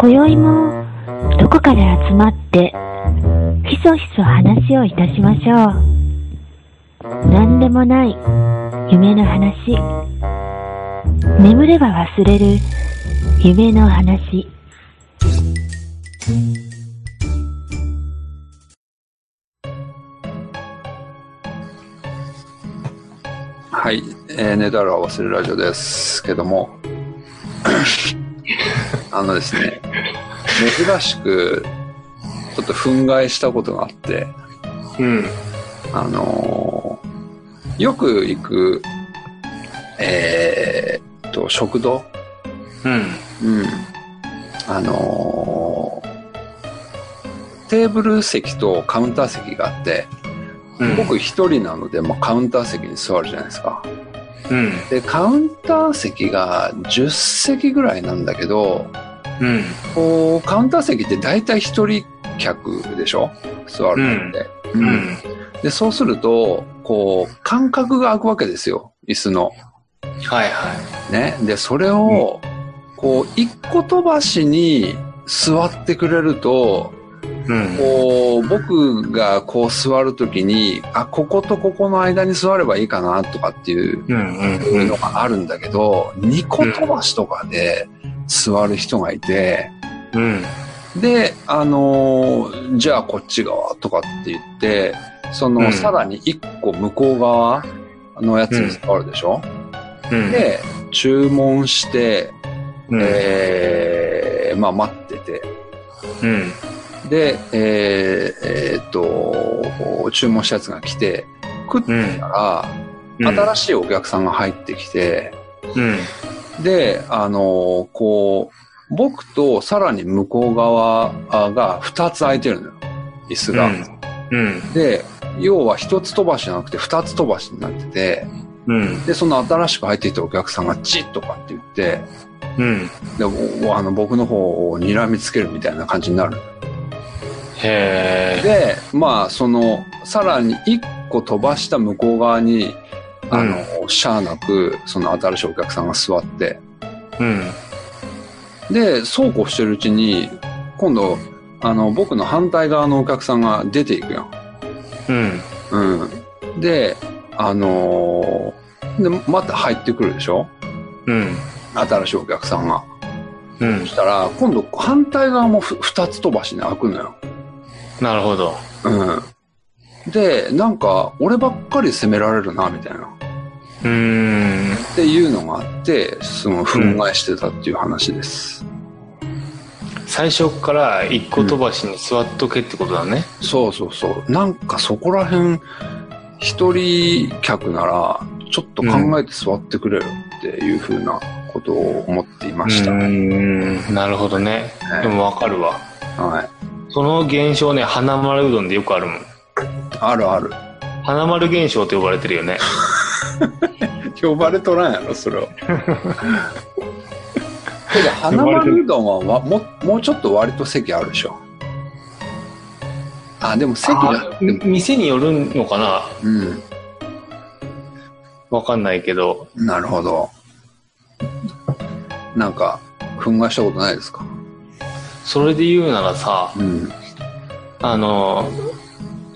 今宵もどこかで集まってひそひそ話をいたしましょう。何でもない夢の話。眠れば忘れる夢の話。はい、えー、寝たら忘れるラジオですけども、あのですね、珍しく、ちょっと憤慨したことがあって、うん。あのーよく行く、えーっと、食堂？うん。うん。あのーテーブル席とカウンター席があって、うん。僕一人なので、まあ、カウンター席に座るじゃないですか。うん。で、カウンター席が10席ぐらいなんだけど、うん。こう、カウンター席って大体一人客でしょ？座るのって、ううんん。で、そうすると、こう、間隔が空くわけですよ。椅子の。はいはね。で、それを、こう、一個飛ばしに座ってくれると、い。うん。こう、僕がこう座るときに、あ、こことここの間に座ればいいかなとかっていううん。うん。のがあるんだけど、2個飛ばしとかで座る人がいて、うん。で、あのーじゃあこっち側とかって言って、その、うんさらに1個向こう側のやつに座るでしょ、うん。で、注文して、うん、えー、まあ待ってて、うん。で、えー、えーっと、注文したやつが来て、食ってたら、新しいお客さんが入ってきて、うん。で、あのーこう、僕とさらに向こう側が2つ空いてるのよ。椅子が。うん。で、要は1つ飛ばしじゃなくて2つ飛ばしになってて、うん。で、その新しく入ってきたお客さんがチッとかって言って、うん。でおあの僕の方を睨みつけるみたいな感じになる。へえ。で、まあ、その、さらに1個飛ばした向こう側に、あの、しゃあなく、その新しいお客さんが座って、うん。で、そうこうしてるうちに、今度、あの、僕の反対側のお客さんが出ていくよ。うん。うん。で、あのーで、また入ってくるでしょ？うん。新しいお客さんが。うんそ。したら、今度反対側もふ二つ飛ばしに開くのよ。なるほど。うん。で、なんか、俺ばっかり責められるな、みたいな。うーん。っていうのがあって、その、憤慨してたっていう話です。最初から一個飛ばしに座っとけってことだね。そうそうそう。なんかそこら辺、一人客なら、ちょっと考えて座ってくれよっていうふうなことを思っていました。うーん。なるほどね。はいでもわかるわ。はい。その現象ね、花丸うどんでよくあるもん。あるある。花丸現象って呼ばれてるよね。呼ばれとらんやろ、それは。けど、花丸うどんはわ ももうちょっと割と席あるでしょ。あ、でも席が店によるのかな？うん。わかんないけど。なるほど。なんか、憤慨したことないですか？それで言うならさ、うん。あの、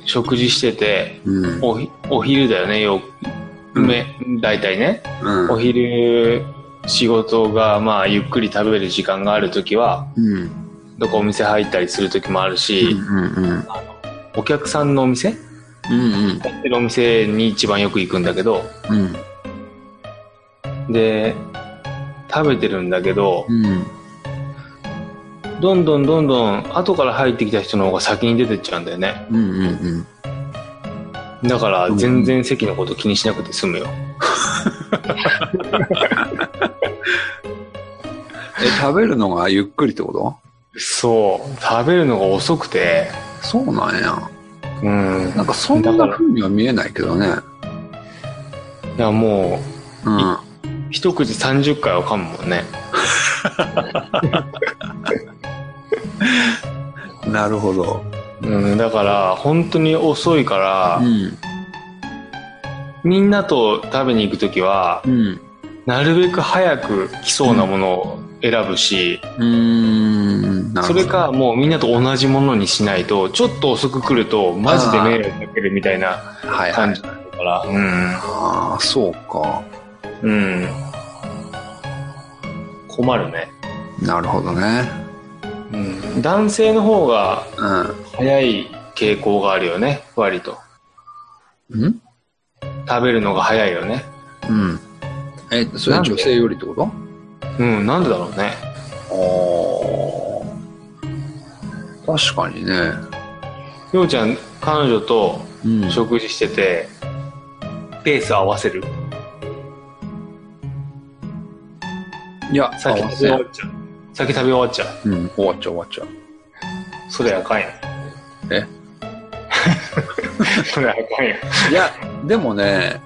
食事してて、うん。おひお昼だよね、よ、うんめ、大体ね。うん。お昼、仕事が、まあ、ゆっくり食べる時間があるときは、うん。どこお店入ったりするときもあるし、うん。うん。お客さんのお店？うん。やってるお店に一番よく行くんだけど、うん。で、食べてるんだけど、うん。どんどんどんどん後から入ってきた人の方が先に出てっちゃうんだよね。うん。うん。だから全然席のこと気にしなくて済むよ。え、食べるのがゆっくりってこと？そう。食べるのが遅くて、そうなんや。うん。なんかそんな風には見えないけどね。いや、もうん。う、一口30回は噛むもんね。なるほど。うん、だから、本当に遅いから、うん。みんなと食べに行くときはう、ん。なるべく早く来そうなものを選ぶし、うーん。なるほどそれか、もうみんなと同じものにしないと、ちょっと遅く来ると、マジで迷惑かけるみたいなはいはい感じ。だから、うん。ああ、そうか。うん。困るね。なるほどね。うん。男性の方がう早い傾向があるよね、割と。ん。ん？食べるのが早いよね。うん。え、それ女性よりってこと？うん、なんでだろうね。ああ。確かにね。ようちゃん、彼女とうん。食事してて、ペース合わせる？いや、先食べ合わせん終わっちゃう。先食べ終わっちゃう。うん、終わっちゃう終わっちゃう。それあかんやん。え？それあかんやん。いや、でもね、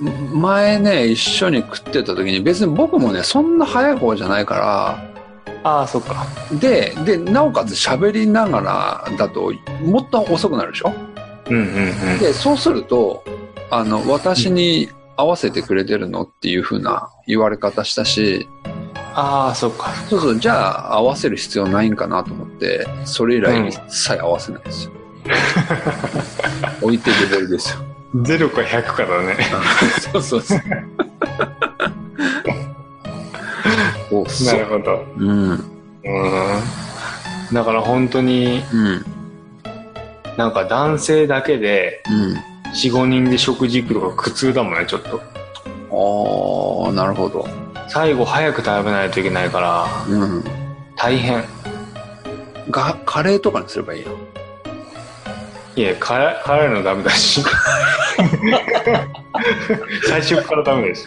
ん前ね、一緒に食ってた時に別に僕もね、そんな早い方じゃないかああ、そっか。ら、で、で、なおかつ喋りながらだと、もっと遅くなるでしょ？うんうんうん。で、そうすると、あの、私に合わせてくれてるのっていう風な言われ方したし、ああ、そっか。そうそう、じゃあ合わせる必要ないんかなと思って、それ以うん来一切合わせないですよ。置いてけぼりですよ。0か100かだね。そうそうそう。おな。るほど。うん。うん。だから本当にうん。なんか男性だけでうん。4、5人で食事行くのが苦痛だもんね、ちょっと。ああ、なるほど。最後早く食べないといけないから、うん。大変。が、カレーとかにすればいいよ。いや、辛辛いのダメだし。最初からダメだし。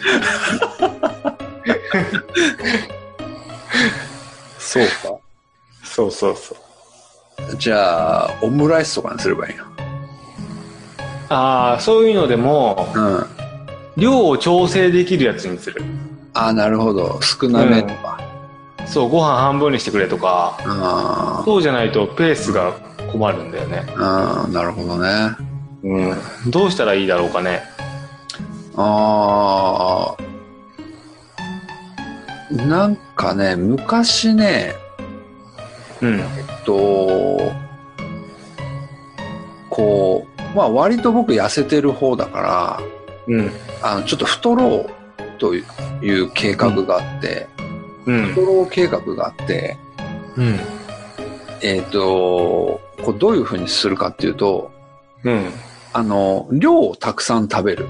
そうか。そうそうそう。じゃあ、オムライスとかにすればいいよ。ああ、そういうのでも、うん。量を調整できるやつにする。ああ、なるほど。少なめとか。そう、ご飯半分にしてくれとか、あそうじゃないとペースが困るんだよね。あ、なるほどね。うん。どうしたらいいだろうかね。ああ、なんかね、昔ね、うん。えっと、こう、まあ割と僕痩せてる方だから、うん。あの、ちょっと太ろうという計画があって、うん。太ろう計画があって、うん。えっ、と、こうどういうふうにするかっていうと、うん。あの、量をたくさん食べる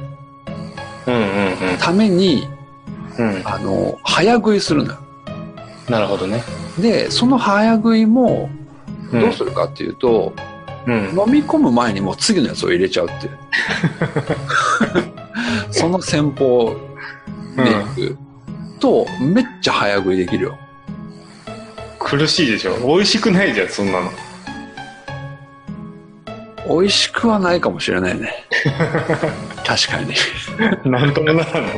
うんうんために、うん。うん。あの、早食いするのよ。なるほどね。で、その早食いも、うんどうするかっていうと、うん。飲み込む前にもう次のやつを入れちゃうっていう。その戦法でいくと、めっちゃ早食いできるよ。苦しいでしょ。美味しくないじゃん、そんなの。美味しくはないかもしれないね。確かに。なんともならない。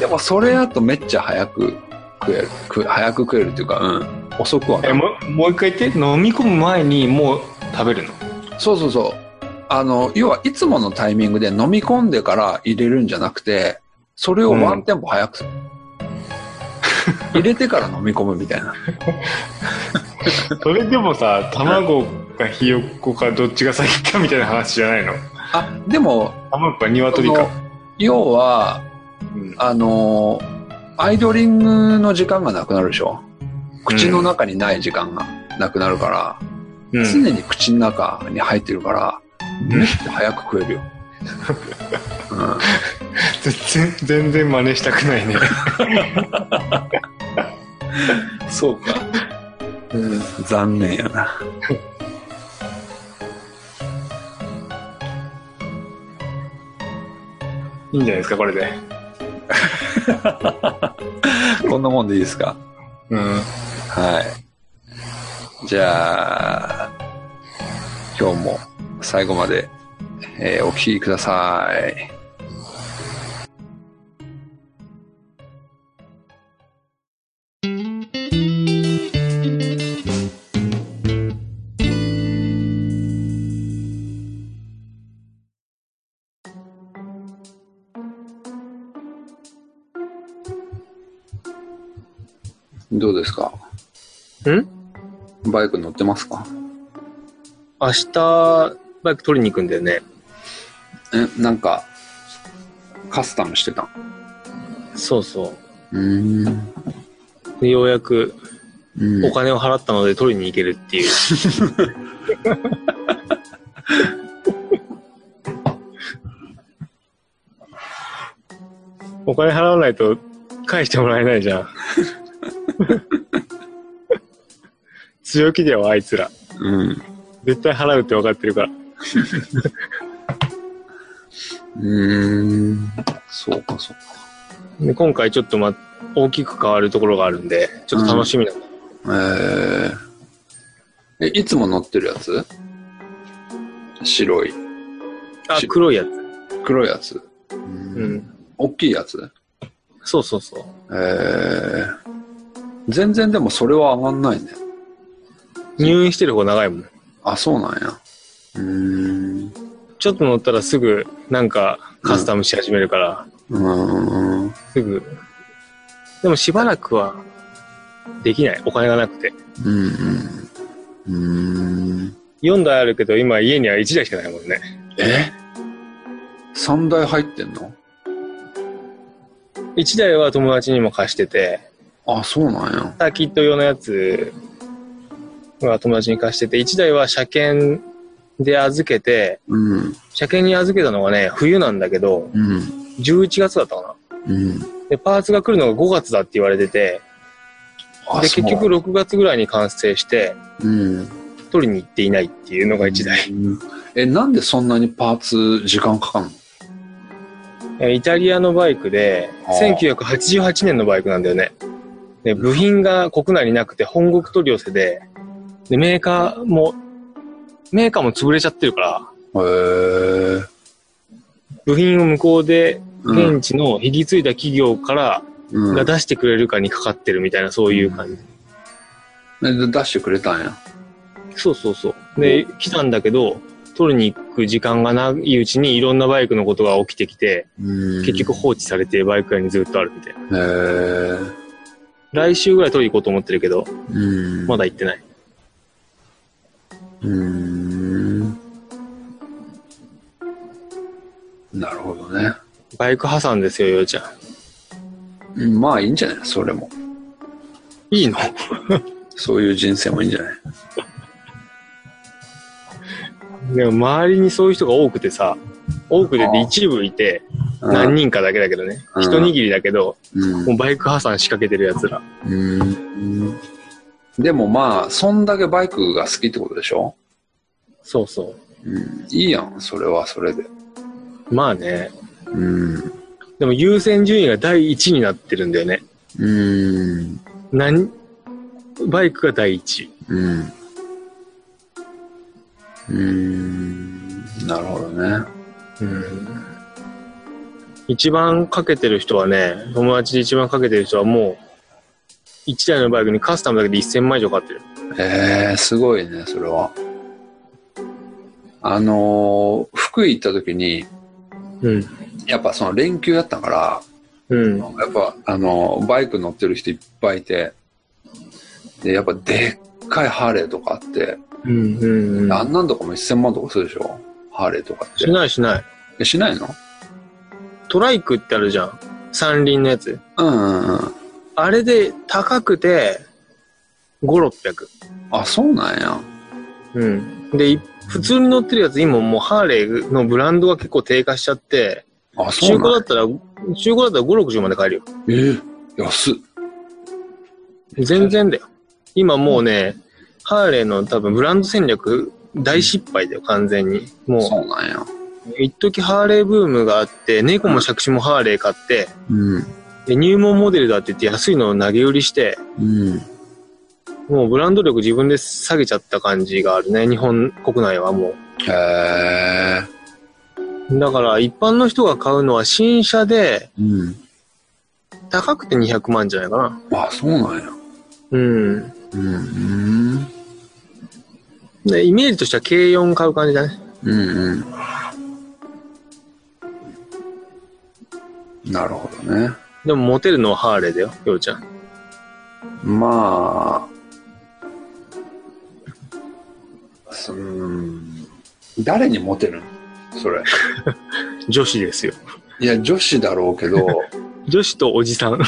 でもそれやとめっちゃ早く食える。食早く食えるっていうか、うん。遅くはなえ、い。もう、もう一回言って、飲み込む前にもう食べるの？そうそうそう。あの、要はいつものタイミングで飲み込んでから入れるんじゃなくて、それをワンテンポ早くする。入れてから飲み込むみたいな。それでもさ、卵かひよっこかどっちが先かみたいな話じゃないの？あ、でも、卵か鶏か。要は、うんあのーアイドリングの時間がなくなるでしょ口の中にない時間がなくなるから、うん常に口の中に入ってるから、めっ早く食えるよ。うん、全然、全然真似したくないね。そうか。残念やな。いいんじゃないですか、これで。こんなもんでいいですか？うん。はい。じゃあ、今日も最後まで、えーお聞きください。どうですか？ん？バイク乗ってますか？明日、バイク取りに行くんだよね。え、なんか、カスタムしてたん？そうそう。う。でようやくうんお金を払ったので取りに行けるっていう。お金払わないと返してもらえないじゃん。強気だよ、あいつら。うん。絶対払うって分かってるから。うーん。そうか、そうか。で今回ちょっとま、大きく変わるところがあるんで、ちょっと楽しみなんだ。えー、え、いつも乗ってるやつ？白い。あし、黒いやつ。黒いやつ？う。うんん。大きいやつ？そうそうそう。えー、全然でもそれは上がんないね。入院してる方が長いもん。あ、そうなんや。うーん。ちょっと乗ったらすぐ、なんか、カスタムし始めるから、うーん。すぐ。でもしばらくは、できない。お金がなくて。うんうん。うーん。4台あるけど、今家には1台しかないもんね。え ?3 台入ってんの？1台は友達にも貸してて、あ、そうなんや。サーキット用のやつは友達に貸してて、1台は車検で預けて、うん。車検に預けたのがね、冬なんだけど、うん。11月だったかな。うん。で、パーツが来るのが5月だって言われてて、あ、で、結局6月ぐらいに完成して、うん。取りに行っていないっていうのが1台。うんえ、なんでそんなにパーツ時間かかんの？えーイタリアのバイクで、あー1988年のバイクなんだよね。で、部品が国内になくて本国取り寄せで、で、メーカーも、メーカーも潰れちゃってるから、へえ。部品を向こうで、うん現地の引き継いだ企業から、うん。が出してくれるかにかかってるみたいな、そういう感じ。で出してくれたんや。そうそうそう。で、来たんだけど、取りに行く時間がないうちにいろんなバイクのことが起きてきて、うん結局放置されてバイク屋にずっとあるみたいな。へえ。来週ぐらい取りに行こうと思ってるけど、うん。まだ行ってない。うーん。なるほどね。バイク破産ですよ、ようちゃん。うんまあいいんじゃない？それも。いいの？そういう人生もいいんじゃない？でも周りにそういう人が多くてさ、多くてで一部いて、何人かだけだけどね。うん一握りだけど、うんもうバイク破産仕掛けてる奴ら。うん。でもまあ、そんだけバイクが好きってことでしょ？そうそうん。いいやん、それはそれで。う。まあね。うん。でも優先順位が第一になってるんだよね。うん。何、バイクが第一。うん。うん。なるほどね。うん。一番かけてる人はね、友達で一番かけてる人はもう、一台のバイクにカスタムだけで1000万以上かかってる。ええすごいね、それは。あのー福井行った時に、うん。やっぱその連休やったから、うん。やっぱあのーバイク乗ってる人いっぱいいて、で、やっぱでっかいハーレーとかあって、うん。うん。うんあんなんとかも1000万とかするでしょ？ハーレーとかってし。ないしない。えしないの？トライクってあるじゃん。三輪のやつ。うんうんうん。あれで高くて、5、600。あ、そうなんや。うん。で、い普通に乗ってるやつ、今もうハーレーのブランドが結構低下しちゃって、あ、そ中うなんや。古だったら、中古だったら5、60まで買えるよ。えー、安っ。全然だよ。今もうね、ハーレーの多分ブランド戦略大失敗だよ、完全に。もそうなんや。う、一時ハーレーブームがあって、猫も借子もハーレー買って、うん。で入門モデルだって言って安いのを投げ売りして、うん。もうブランド力自分で下げちゃった感じがあるね、日本国内はもへえ。う。だから一般の人が買うのは新車でうん。高くて200万じゃないかな。あ、そうなんや。うん。うん。でイメージとしては軽4買う感じだね。うんうん。なるほどね。でもモテるのはハーレーだよ、ようちゃん。まあ、すうーん、誰にモテるの？それ。女子ですよ。いや、女子だろうけど、女子とおじさん。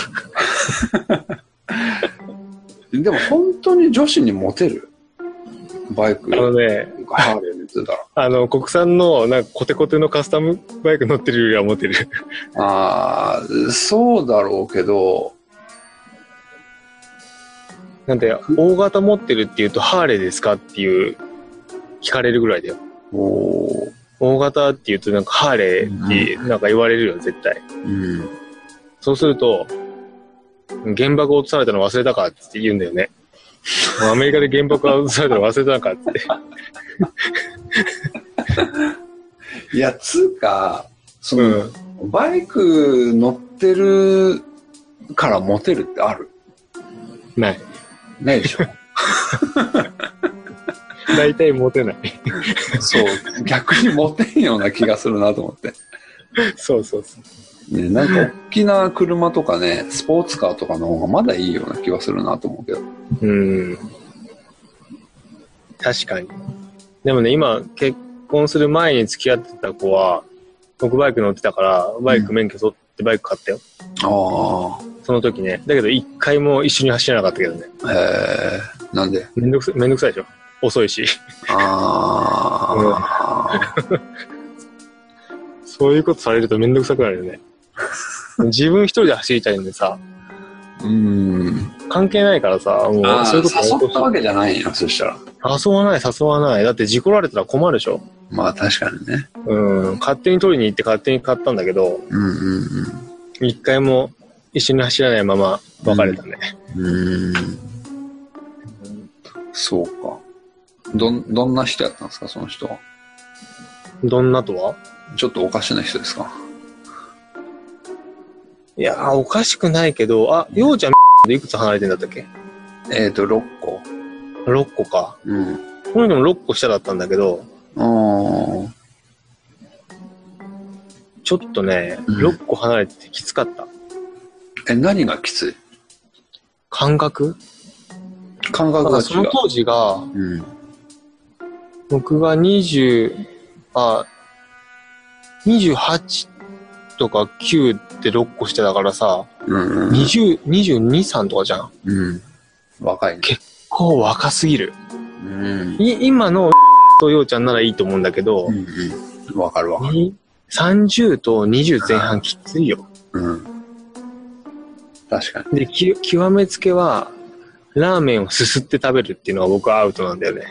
でも本当に女子にモテる？バイク、あのね、ハーレー乗ってたら。あの、国産の、なんか、コテコテのカスタムバイク乗ってるよりはモテる。ああ、そうだろうけど、なんで、大型持ってるって言うと、ハーレーですかっていう、聞かれるぐらいだよ。おー大型って言うと、なんか、ハーレーって、なんか言われるよ、絶対。うん。そうすると、原爆落とされたの忘れたかって言うんだよね。アメリカで原爆が落とされたの忘れたのかって。いや、つうか、そうんの、。バイク乗ってるからモテるってある？ない。ないでしょ？大体モテない。そう、逆にモテんような気がするなと思って。そうそうそう。ね、なんか大きな車とかね、スポーツカーとかの方がまだいいような気がするなと思うけど。うん。確かに。でもね、今、結婚する前に付き合ってた子は、僕バイク乗ってたから、バイク免許取ってバイク買ったよ。あその時ね。だけど一回も一緒に走らなかったけどね。あ、へえ、なんで？めんどくさめんどくさいでしょ遅いし。ああ、そういうことされるとめんどくさくなるよね。自分一人で走りたいんでさ、うん。関係ないからさ、もうそういうこと誘ったわけじゃないよ、そしたら。誘わない、誘わない。だって事故られたら困るでしょまあ確かにね。うん。勝手に取りに行って勝手に買ったんだけど、うんうん一回も一緒に走らないまま別れたね。うん。うん。そうか。どん、どんな人やったんですか、その人は？どんなとは？ちょっとおかしな人ですか？いやー、おかしくないけど、あ、ようちゃんでいくつ離れてんだったっけ？えっ、ー、と、6個。?6 個か。うん。この人も6個下だったんだけど、あーちょっとね、うん6個離れててきつかった。え、何がきつい？感覚？感覚が違だからその当時が、う。うん。僕が20、あ、28とか9って6個してたからさ、うんうん。20、22、3とかじゃん。うん。若いね。こう若すぎる。うん。い今のとようちゃんならいいと思うんだけど、うんうん。わかるわかる。に30と20前半きついよ。うん。確かに。で、き極めつけは、ラーメンをすすって食べるっていうのが僕はアウトなんだよね。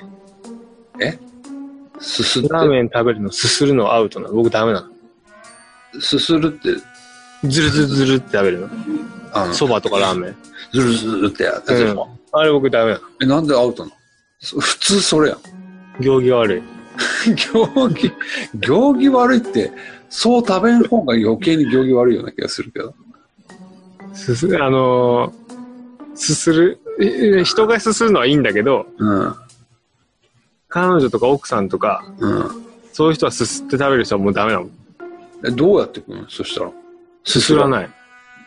すすって、ラーメン食べるのすするのアウトなの。僕ダメなすするって、の。ずるずるずるって食べるの？そばとかラーメン？ずるずるってやつでしょ。あれ僕ダメなの。え、なんでアウトなの？そ普通それやん。行儀悪い。行儀、行儀悪いって、そう食べん方が余計に行儀悪いような気がするけど。すす、あのーすする、え人がすするのはいいんだけど、うん。彼女とか奥さんとか、うん。そういう人はすすって食べる人はもうダメなの。え、どうやって食うの？そしたら。すすらい。ない。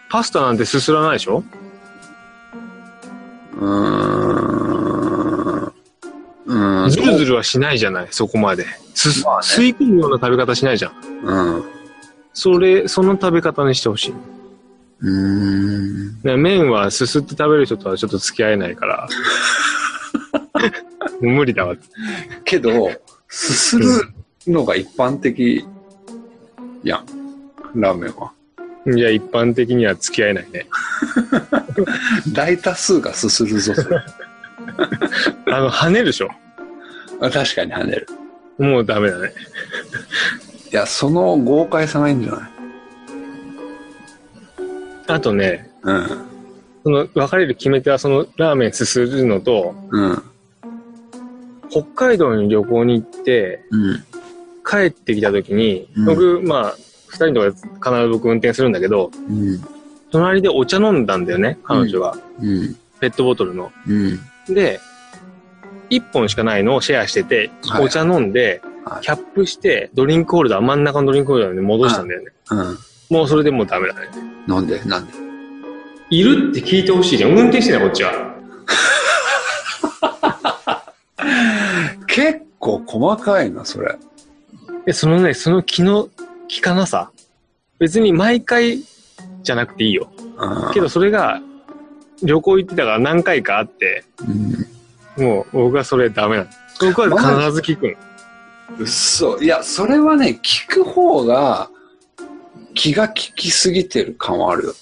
パスタなんてすすらないでしょ？うーん。うーん。ずるずるはしないじゃない、そこまで。すす、まあね吸い込むような食べ方しないじゃん。うん。それ、その食べ方にしてほしい。うーん。ね、麺はすすって食べる人とはちょっと付き合えないから。無理だわ。けど、すするのが一般的やん。ラーメンは。いや、一般的には付き合えないね。大多数がすするぞ、それ。あの、跳ねるでしょ？あ確かに跳ねる。もうダメだね。いや、その豪快さがいいんじゃない？あとね、うん。その別れる決め手はそのラーメンすするのと、うん。北海道に旅行に行って、うん。帰ってきた時に、うん僕、まあ、二人とか必ず僕運転するんだけど、うん。隣でお茶飲んだんだよね、彼女が。うん。ペットボトルの。うん。で、一本しかないのをシェアしてて、はいお茶飲んで、はいキャップして、ドリンクホルダー、真ん中のドリンクホルダーに戻したんだよね。うん。もうそれでもうダメだね。なんで？なんで？いるって聞いてほしいじゃん。運転してない、こっちは。結構細かいな、それ。で、そのね、その気の利かなさ？別に毎回じゃなくていいよ。うんけどそれが、旅行行ってたから何回かあって、うんもう僕はそれダメなの。僕は必ず聞くの。うっそ。いや、それはね、聞く方が気が利きすぎてる感はあるよ。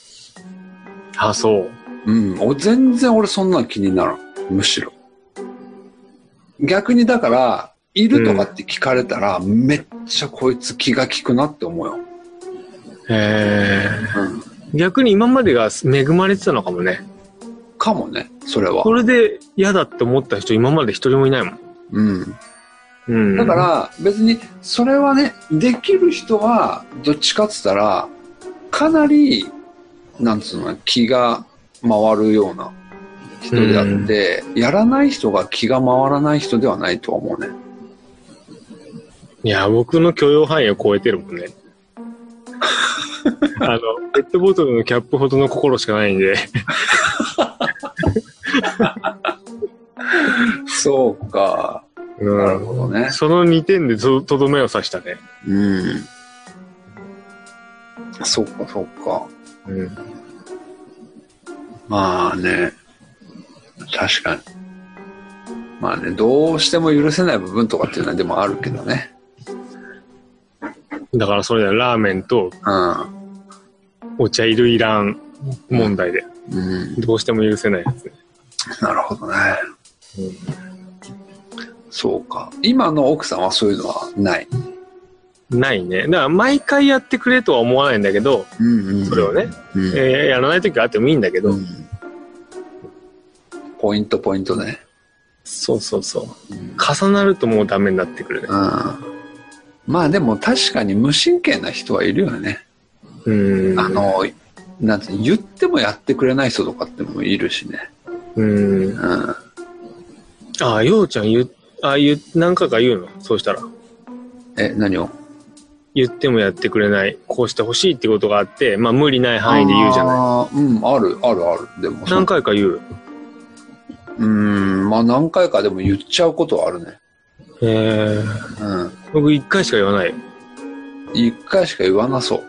あ、そう。うん。お全然俺そんなの気にならん。むしろ。逆にだから、いるとかって聞かれたら、めっちゃこいつ気が利くなって思うよ。へうん。ー逆に今までが恵まれてたのかもね。かもね、それはこ。れで嫌だって思った人今まで一人もいないもん。うん。うん。だか、ら、別に、それはね、できる人は、どっちかっつったら、かなり、なんつうの、気が回るような人であって、やらない人が気が回らない人ではないとは思うね。いや、僕の許容範囲を超えてるもんね。あの、ペットボトルのキャップほどの心しかないんで。そうか。うんなるほどね。その2点でととどめを刺したね。うん。そっか、そっか。うん。まあね。確かに。まあね、どうしても許せない部分とかっていうのはでもあるけどね。だからそれでラーメンとお茶いるいらん問題で。うん。うん。どうしても許せないやつね。なるほどね。そうか。今の奥さんはそういうのはない？ないね。だから毎回やってくれとは思わないんだけど、うんうんそれをね、うん。えーやらない時はあってもいいんだけど、うんポイントポイントね。そうそうそう。うん重なるともうダメになってくるね。まあでも確かに無神経な人はいるよね。うん。あ、の、なんて言ってもやってくれない人とかってもいるしね。うん。うん。ああ、ようちゃん言う、あ言う、何回か言うの？そうしたら。え、何を？言ってもやってくれない。こうしてほしいってことがあって、まあ無理ない範囲で言うじゃない。ない。うん、ある、ある、ある。でも、何回か言う？うん、まあ何回かでも言っちゃうことはあるね。えー、うん。僕一回しか言わない。一回しか言わなそ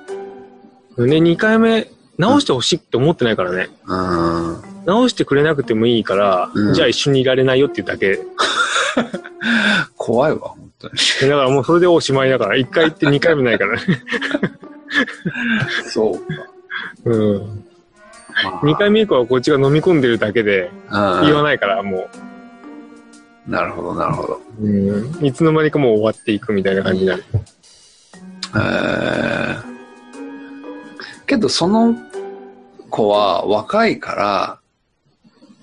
う。で、二回目、直してほしいって思ってないからね。うん。直してくれなくてもいいから、うんじゃあ一緒にいられないよっていうだけ。怖いわ、本当に。だからもうそれでおしまいだから、一回行って二回目ないからね。そうか。うん。まあ二回目以降はこっちが飲み込んでるだけで、うん言わないから、もなるほど、なるほど。う。うん。いつの間にかもう終わっていくみたいな感じになる。えー、けどその子は若いから、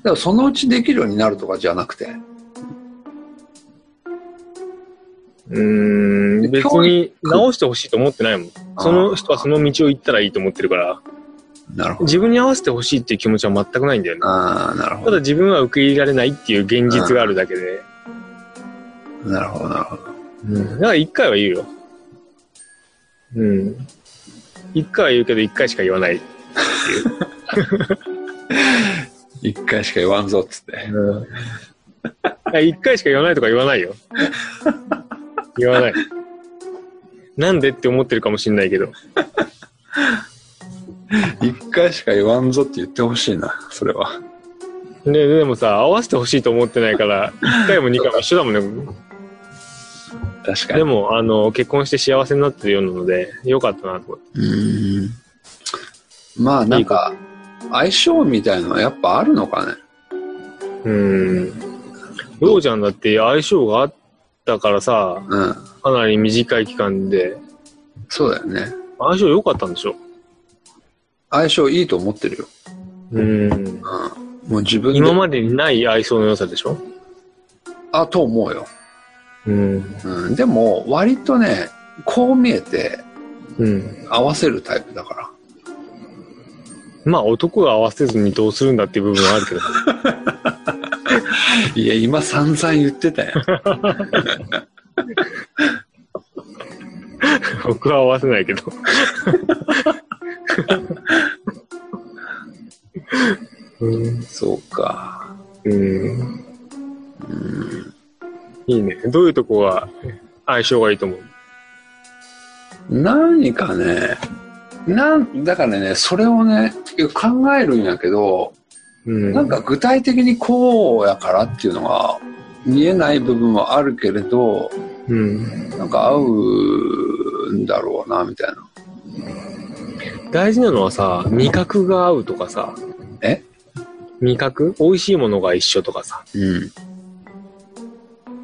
でもそのうちできるようになるとかじゃなくて、うーん、別に直してほしいと思ってないもん。その人はその道を行ったらいいと思ってるから、なるほど。自分に合わせてほしいっていう気持ちは全くないんだよね。ああ、なるほど。ただ自分は受け入れられないっていう現実があるだけで。なるほど、なるほど。うん。だから一回は言うよ。うん。一回は言うけど一回しか言わない。一回しか言わんぞっつって。うん。一回しか言わないとか言わないよ。言わない。なんでって思ってるかもしんないけど。一回しか言わんぞって言ってほしいな、それは。で、でもさ、合わせてほしいと思ってないから、一回も二回も一緒だもんね。確かに。でも、あの、結婚して幸せになってるようなので、よかったなと思って。うーん。まあなんか、相性みたいのはやっぱあるのかね。うん。ようちゃんだって相性があったからさ、うん。かなり短い期間で、そうだよね。相性良かったんでしょ？相性いいと思ってるよ。うん。うん。もう自分で。今までにない相性の良さでしょ？あ、と思うよ。うん。うん。でも、割とね、こう見えてうん。合わせるタイプだから。まあ男が合わせずにどうするんだっていう部分はあるけど。いや、今散々言ってたよ。僕は合わせないけど。うん。そうか。ういいね。どういうとこが相性がいいと思う？何かね、なん、だからね、それをね、考えるんやけど、うん。なんか具体的にこうやからっていうのが見えない部分はあるけれど、うん。なんか合うんだろうな、みたいな。大事なのはさ、味覚が合うとかさ。え？味覚？美味しいものが一緒とかさ。うん。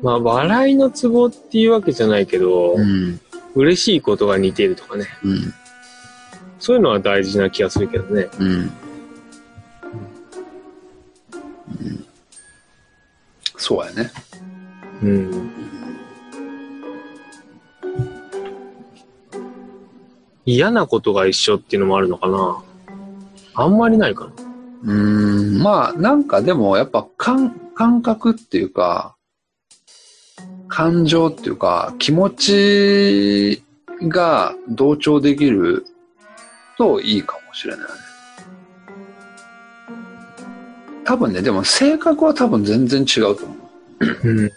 まあ、笑いのツボっていうわけじゃないけど、うん。嬉しいことが似てるとかね。うん。そういうのは大事な気がするけどね。うん。うんそうやね。うん。嫌なことが一緒っていうのもあるのかなあんまりないかな。うーん、まあ、なんかでもやっぱ感、感覚っていうか、感情っていうか、気持ちが同調できるといいかもしれないね。多分ね、でも性格は多分全然違うと思うん。う。うん。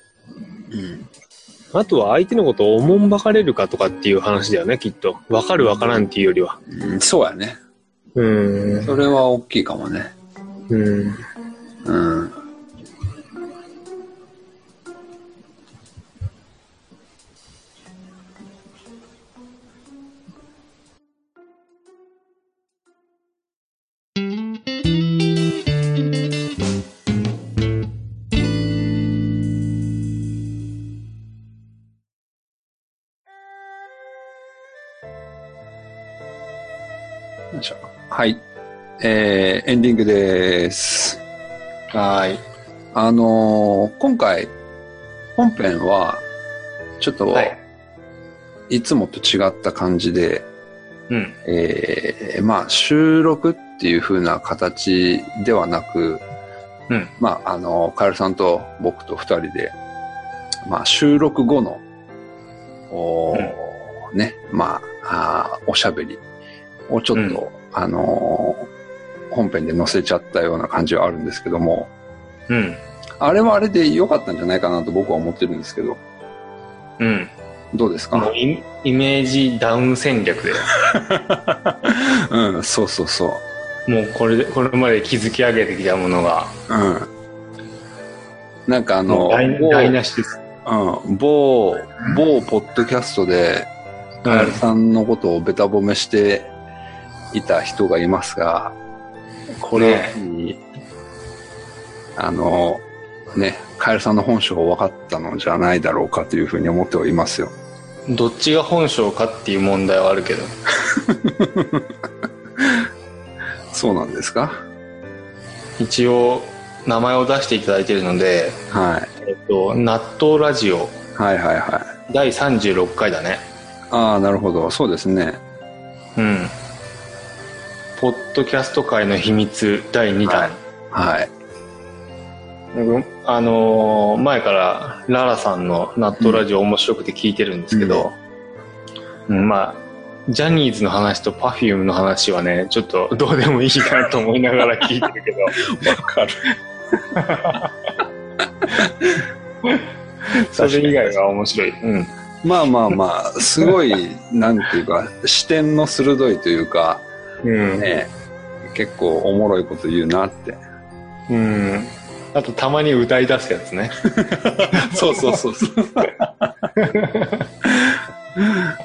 あとは相手のことをおもんばかれるかとかっていう話だよね、きっと。わかるわからんっていうよりは。うん、そうやね。うん。それは大きいかもね。うん。うん。はい。えー、エンディングです。はーい。あのー今回、本編は、ちょっと、はいい、つもと違った感じで、うん。えーまあ、収録っていう風な形ではなく、うんまあ、あの、カエルさんと僕と二人で、まあ、収録後の、おーね、まああーおしゃべりをちょっと、あのー本編で載せちゃったような感じはあるんですけども、うん。あれはあれで良かったんじゃないかなと僕は思ってるんですけど、うん。どうですか？もうイイメージダウン戦略で。うん、そうそうそう。もうこれで、これまで築き上げてきたものが、うん。なんかあの、台無しです。うん、某、某ポッドキャストで、カエルさんのことをベタ褒めしていた人がいますが、これに、あの、ね、カエルさんの本性を分かったのじゃないだろうかというふうに思っておりますよ。どっちが本性かっていう問題はあるけど。そうなんですか？一応、名前を出していただいているので、はい。えっと、納豆ラジオはいはいはい。第36回だね。ああ、なるほど。そうですね。うん。ポッドキャスト界の秘密第2弾。はい。僕あのー前からララさんの納豆ラジオ面白くて聞いてるんですけど、うんまあ、ジャニーズの話とパフュームの話はね、ちょっとどうでもいいなと思いながら聞いてるけど、わかる。それ以外は面白い。うん。まあまあまあ、すごい、なんていうか、視点の鋭いというか、うん。ね、結構おもろいこと言うなって。うん。あと、たまに歌い出すやつね。そうそうそうそう。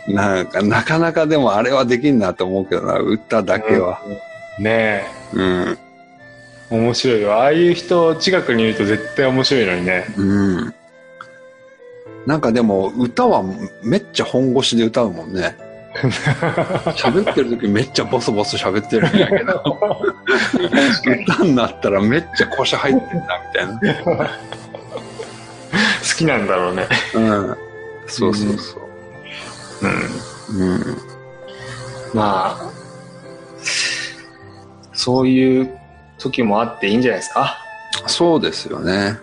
なんか、なかなかでもあれはできんなと思うけどな、歌だけは。ねうん。え。面白いよ。ああいう人近くにいると絶対面白いのにね。うん。なんかでも、歌はめっちゃ本腰で歌うもんね。喋ってる時めっちゃボソボソ喋ってるんやけど、歌になったらめっちゃ腰入ってんだみたいな。好きなんだろうね。うん。そうそうそう。うん。うん。まあ、そういう時もあっていいんじゃないですか？そうですよね。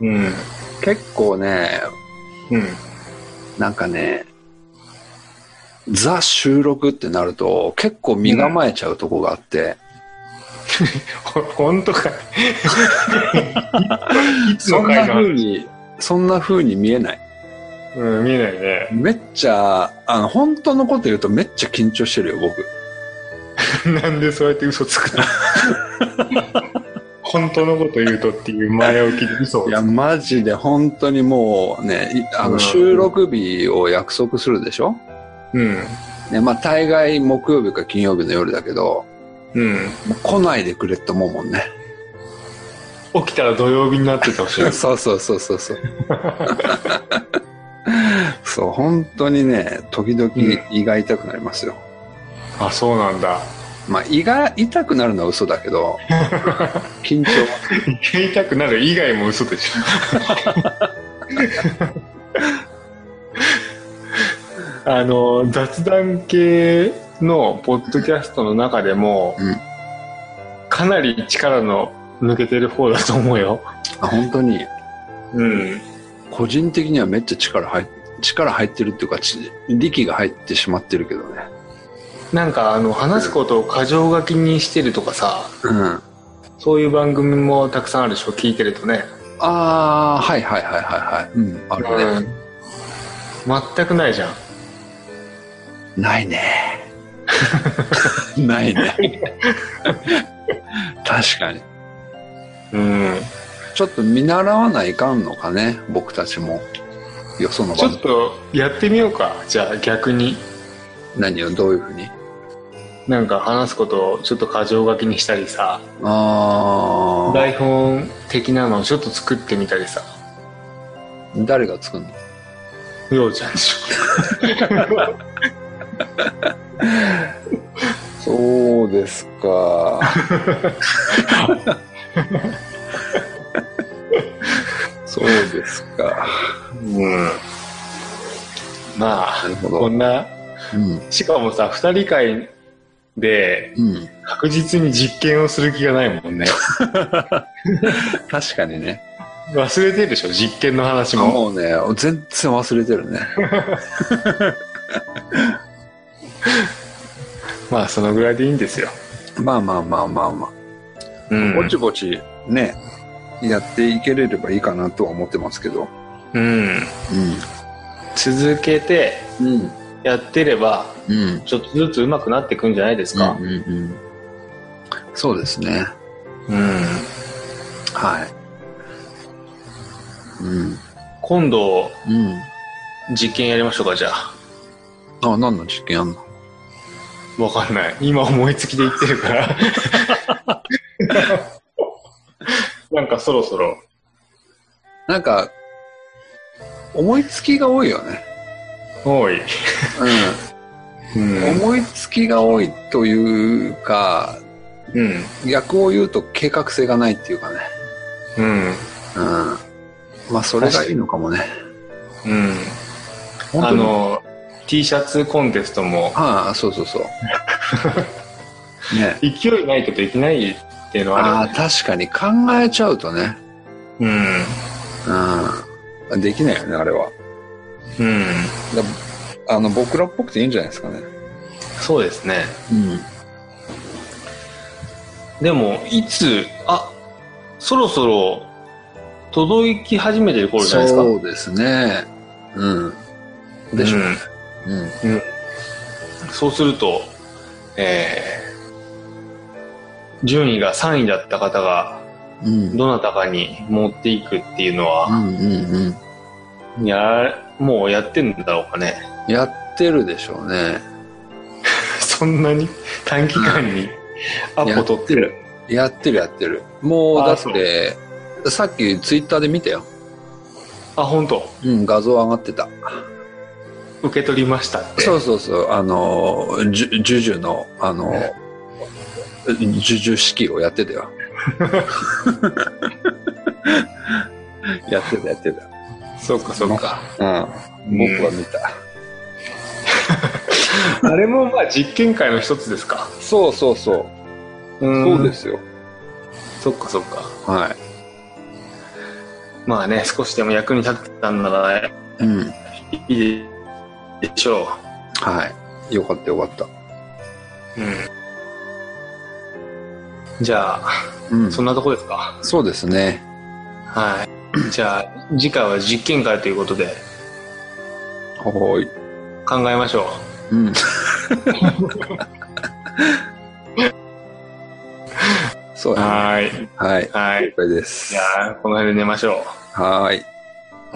うん。結構ね、うん。なんかね、ザ収録ってなると結構身構えちゃうとこがあって、ほ、ほんとかい。いつそんな風に、そんな風に見えない。うん、見えないね。めっちゃ、あの、本当のこと言うとめっちゃ緊張してるよ、僕。なんでそうやって嘘つくの？本当のこと言うとっていう前置きで嘘をいや、マジで本当にもうね、いあの、うん収録日を約束するでしょ？うん。ね、まあ、大概木曜日か金曜日の夜だけど、うん。もう来ないでくれって思うもんね。起きたら土曜日になっててほしい。そうそうそうそうそう。そう、本当にね、時々胃が痛くなりますよ。あ、そうなんだ。まあ、胃が痛くなるのは嘘だけど、緊張。言いたくなる以外も嘘でしょ。あの、雑談系のポッドキャストの中でも、うんかなり力の抜けてる方だと思うよ。あ本当に、うん。個人的にはめっちゃ力入っ力入ってるっていうか、ち力が入ってしまってるけどね。なんか、あの、話すことを過剰書きにしてるとかさ、うん。そういう番組もたくさんあるでしょ、聞いてるとね。ああ、はいはいはいはいはい。うん、あるね。うん。全くないじゃん。ないね。ないね。確かに。うん。ちょっと見習わないかんのかね、僕たちも。よその場ちょっとやってみようか。じゃあ逆に。何を？どういうふうに？なんか話すことをちょっと過剰書きにしたりさ、あ台本的なのをちょっと作ってみたりさ、あ、誰が作るの？ようちゃんでし そうですか。そうですか。ょ。うん。まあこんな、うん。しかもさ、二人会でうん。確実に実験をする気がないもんね。確かにね。忘れてるでしょ、実験の話も。もうね、全然忘れてるね。まあ、そのぐらいでいいんですよ。まあまあまあまあまあ。うんぼちぼちね、やっていけれればいいかなとは思ってますけど。うん。続けてうん。うん。やってれば、うん。ちょっとずつ上手くなっていくんじゃないですかうん。うんうん。そうですね。うん。はい。うん。今度、うん。実験やりましょうか、じゃあ。あ、何の実験やんの？わかんない。今思いつきで言ってるから。なんかそろそろ。なんか、思いつきが多いよね。多い。う。うんん。思いつきが多いというか、うん。逆を言うと計画性がないっていうかね。うん。うん。まあ、それがいいのかもね。うん。あの、T シャツコンテストも、ああ、そうそうそう。ね。勢いないとできないっていうのはああ、あ。確かに考えちゃうとね。うん。うん。できないよね、あれは。うん。だあの、僕らっぽくていいんじゃないですかね。そうですね。うん。でも、いつ、あ、そろそろ届き始めてる頃じゃないですか？そうですね。うん。でしょ。うんうん。そうすると、えー、順位が3位だった方が、うん。どなたかに持っていくっていうのうは、んうんうん。や、もうやってんだろうかね。やってるでしょうね。そんなに？短期間にアポ取ってる？やってるやってる。もう、だあって、さっきツイッターで見たよ。あ、本当？うん、画像上がってた。受け取りましたって。そうそうそう、あの、ジュジュジュの、あの、ジュジュ式をやってたよ。やってたやってた。そうか、そうか。うん。僕は見た。あれもまあ実験会の一つですか？そうそうそう。うんそうですよ。そっか、そっか。はい。まあね、少しでも役に立ってたんならうん。いいでしょはい。よかったよかった。う。うん。じゃあ、うん。そんなとこですか？そうですね。はい。じゃあ、次回は実験会ということではい。考えましょう。うん。そうやね。はーい。はい。はい。了解ですじ。ゃあ、この辺で寝ましょはい。う。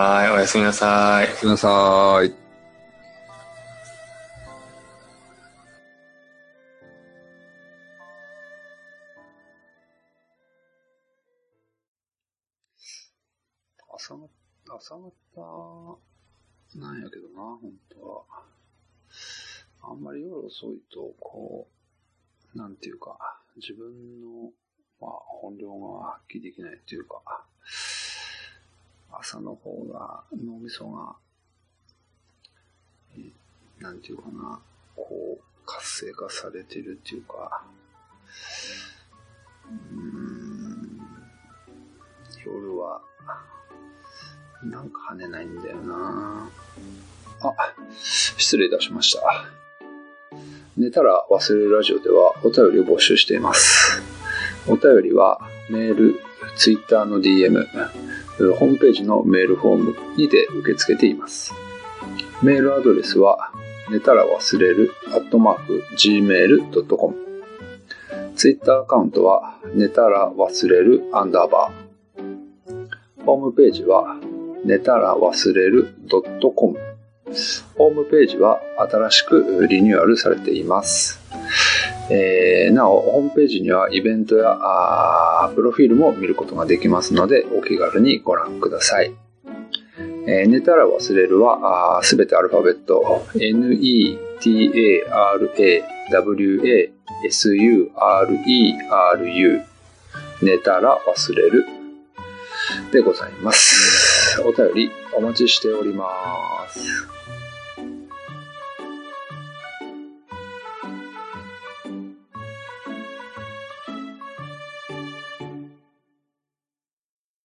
はい。おやすみなさい。おやすみなさい。朝方、なんやけどな、本当は。あんまり夜遅いと、こう、なんていうか、自分の、まあ、本領が発揮できないっていうか、朝の方が、脳みそが、なんていうかな、こう、活性化されてるっていうか、うん、夜は、なんか跳ねないんだよなあ、失礼いたしました。寝たら忘れるラジオではお便りを募集しています。お便りはメール、ツイッターの DM、ホームページのメールフォームにて受け付けています。メールアドレスは寝たら忘れるアットマーク gmail.com ツイッターアカウントは寝たら忘れるアンダーバーホームページは寝たら忘れる .com ホームページは新しくリニューアルされています。えーなお、ホームページにはイベントやあプロフィールも見ることができますので、お気軽にご覧ください。えー寝たら忘れるはすべてアルファベット N-E-T-A-R-A-W-A-S-U-R-E-R-U 寝たら忘れるでございます。お便りお待ちしております。